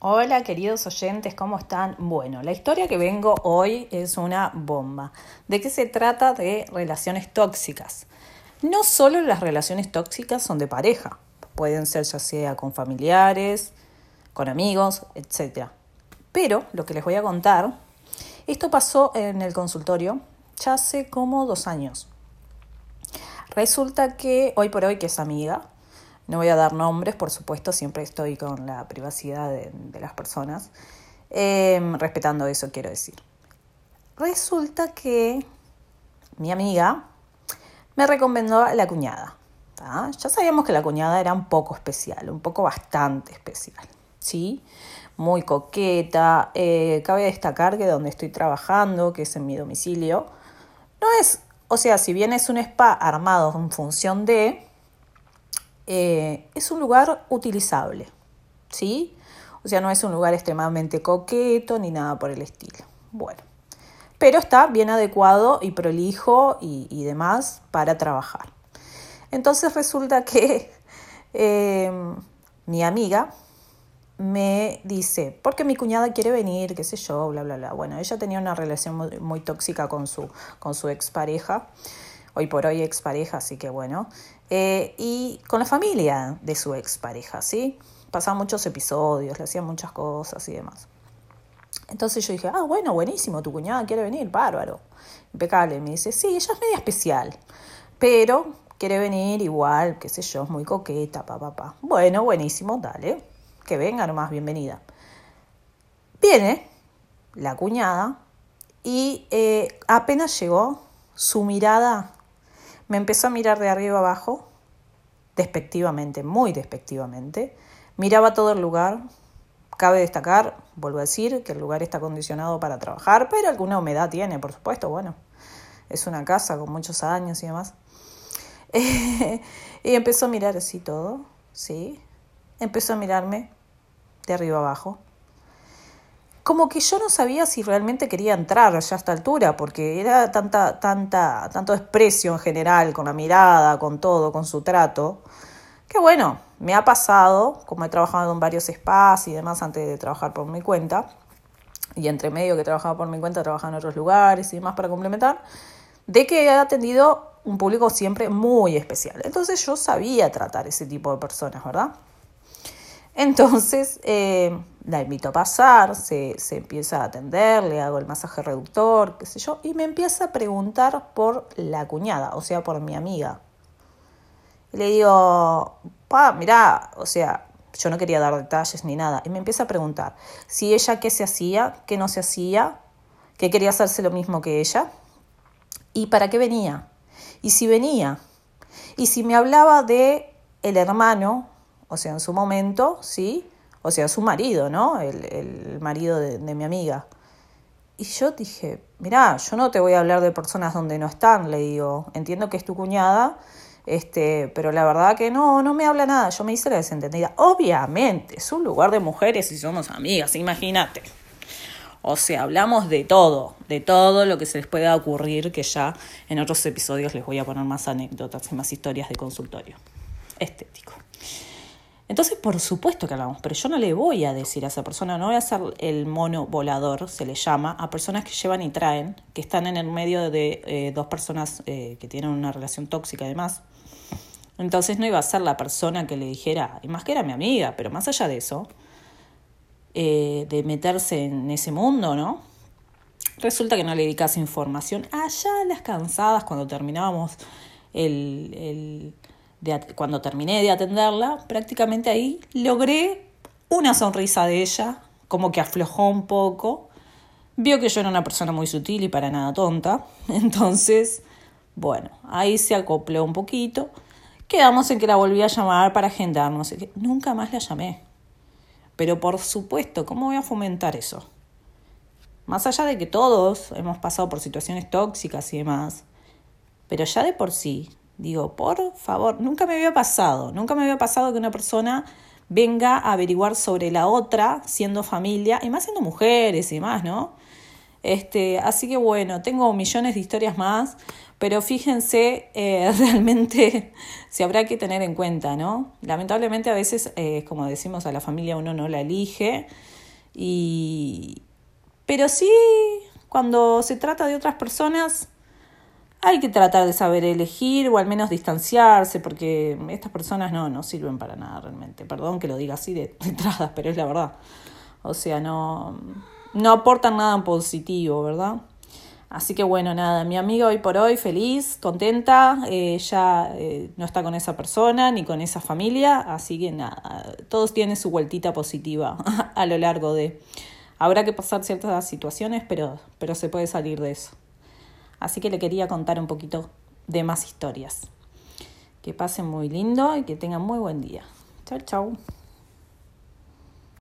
Hola queridos oyentes, ¿cómo están? Bueno, la historia que vengo hoy es una bomba. ¿De qué se trata? De relaciones tóxicas. No solo las relaciones tóxicas son de pareja, pueden ser ya sea con familiares, con amigos, etc. Pero lo que les voy a contar, esto pasó en el consultorio ya hace como dos años. Resulta que hoy por hoy, que es amiga, no voy a dar nombres, por supuesto, siempre estoy con la privacidad de, las personas, em, respetando eso quiero decir. Resulta que mi amiga me recomendó la cuñada. Ya sabíamos que la cuñada era un poco especial, un poco bastante especial, ¿sí? Muy coqueta. Eh, cabe destacar que donde estoy trabajando, que es en mi domicilio, no es, o sea, si bien es un spa armado en función de, eh, es un lugar utilizable, ¿sí? O sea, no es un lugar extremadamente coqueto ni nada por el estilo. Bueno, pero está bien adecuado y prolijo y, demás para trabajar. Entonces resulta que eh, mi amiga me dice, porque mi cuñada quiere venir, qué sé yo, bla, bla, bla. Bueno, ella tenía una relación muy, tóxica con su, con su expareja hoy por hoy expareja, así que bueno, eh, y con la familia de su expareja, ¿sí? Pasaban muchos episodios, le hacían muchas cosas y demás. Entonces yo dije, ah, bueno, buenísimo, tu cuñada quiere venir, bárbaro, impecable. Me dice, sí, ella es media especial, pero quiere venir igual, qué sé yo, es muy coqueta, pa, pa, pa. Bueno, buenísimo, dale, que venga nomás, bienvenida. Viene la cuñada y eh, apenas llegó, su mirada me empezó a mirar de arriba abajo, despectivamente, muy despectivamente. Miraba todo el lugar. Cabe destacar, vuelvo a decir, que el lugar está acondicionado para trabajar, pero alguna humedad tiene, por supuesto, bueno. Es una casa con muchos años y demás. y empezó a mirar así todo, ¿sí? Empezó a mirarme de arriba abajo como que yo no sabía si realmente quería entrar ya a esta altura, porque era tanta, tanta, tanto desprecio en general, con la mirada, con todo, con su trato, que bueno, me ha pasado, como he trabajado en varios spas y demás antes de trabajar por mi cuenta, y entre medio que he trabajado por mi cuenta, trabajado en otros lugares y demás para complementar, de que he atendido un público siempre muy especial. Entonces yo sabía tratar ese tipo de personas, ¿verdad? Entonces eh, la invito a pasar, se, empieza a atender, le hago el masaje reductor, qué sé yo, y me empieza a preguntar por la cuñada, o sea, por mi amiga. Y le digo, pa, mirá, o sea, yo no quería dar detalles ni nada, y me empieza a preguntar si ella qué se hacía, qué no se hacía, que quería hacerse lo mismo que ella, y para qué venía, y si venía, y si me hablaba de el hermano o sea, en su momento, ¿sí? O sea, su marido, ¿no? El, marido de, mi amiga. Y yo dije, mirá, yo no te voy a hablar de personas donde no están, le digo, entiendo que es tu cuñada, este, pero la verdad que no, no me habla nada, yo me hice la desentendida. Obviamente, es un lugar de mujeres y somos amigas, imagínate. O sea, hablamos de todo, de todo lo que se les pueda ocurrir, que ya en otros episodios les voy a poner más anécdotas y más historias de consultorio estético. Entonces, por supuesto que hablamos, pero yo no le voy a decir a esa persona, no voy a hacer el mono volador, se le llama, a personas que llevan y traen, que están en el medio de eh, dos personas eh, que tienen una relación tóxica además. Entonces no iba a ser la persona que le dijera, y más que era mi amiga, pero más allá de eso, eh, de meterse en ese mundo, ¿no? Resulta que no le di casi información. Allá las cansadas, cuando terminábamos el cuando terminé de atenderla, prácticamente ahí logré una sonrisa de ella, como que aflojó un poco. Vio que yo era una persona muy sutil y para nada tonta. Entonces, bueno, ahí se acopló un poquito. Quedamos en que la volví a llamar para agendarnos. Nunca más la llamé. Pero por supuesto, ¿cómo voy a fomentar eso? Más allá de que todos hemos pasado por situaciones tóxicas y demás, pero ya de por sí Digo, por favor, nunca me había pasado, nunca me había pasado que una persona venga a averiguar sobre la otra siendo familia, y más siendo mujeres y más, ¿no? Este, así que bueno, tengo millones de historias más, pero fíjense eh, realmente si habrá que tener en cuenta, ¿no? Lamentablemente a veces, eh, como decimos, a la familia uno no la elige, y... pero sí, cuando se trata de otras personas, hay que tratar de saber elegir o al menos distanciarse, porque estas personas no, no sirven para nada realmente. Perdón que lo diga así de, entrada, pero es la verdad. O sea, no, no aportan nada positivo, ¿verdad? Así que bueno, nada, mi amiga hoy por hoy feliz, contenta, eh, ya eh, no está con esa persona ni con esa familia, así que nada, todos tienen su vueltita positiva a lo largo de... Habrá que pasar ciertas situaciones, pero, pero se puede salir de eso. Así que le quería contar un poquito de más historias. Que pasen muy lindo y que tengan muy buen día. Chau, chau.